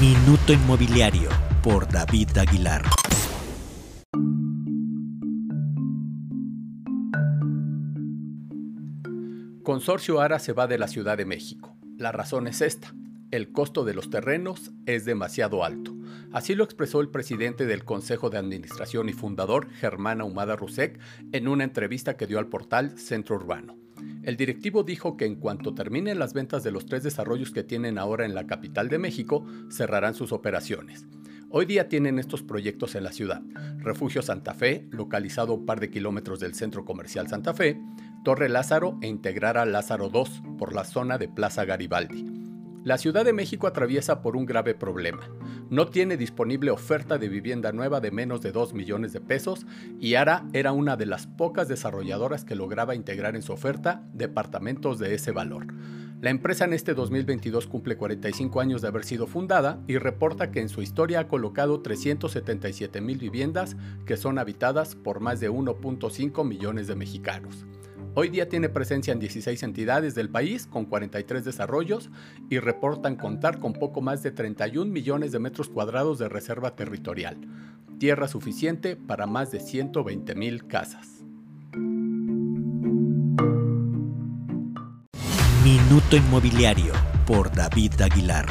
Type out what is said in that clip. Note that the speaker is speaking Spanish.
Minuto Inmobiliario por David Aguilar. Consorcio Ara se va de la Ciudad de México. La razón es esta. El costo de los terrenos es demasiado alto. Así lo expresó el presidente del Consejo de Administración y fundador, Germán Ahumada Rusek, en una entrevista que dio al portal Centro Urbano. El directivo dijo que en cuanto terminen las ventas de los tres desarrollos que tienen ahora en la capital de México, cerrarán sus operaciones. Hoy día tienen estos proyectos en la ciudad. Refugio Santa Fe, localizado un par de kilómetros del centro comercial Santa Fe, Torre Lázaro e integrar a Lázaro 2 por la zona de Plaza Garibaldi. La Ciudad de México atraviesa por un grave problema. No tiene disponible oferta de vivienda nueva de menos de 2 millones de pesos y ARA era una de las pocas desarrolladoras que lograba integrar en su oferta departamentos de ese valor. La empresa en este 2022 cumple 45 años de haber sido fundada y reporta que en su historia ha colocado 377 mil viviendas que son habitadas por más de 1.5 millones de mexicanos. Hoy día tiene presencia en 16 entidades del país con 43 desarrollos y reportan contar con poco más de 31 millones de metros cuadrados de reserva territorial, tierra suficiente para más de 120 mil casas. Minuto Inmobiliario por David Aguilar.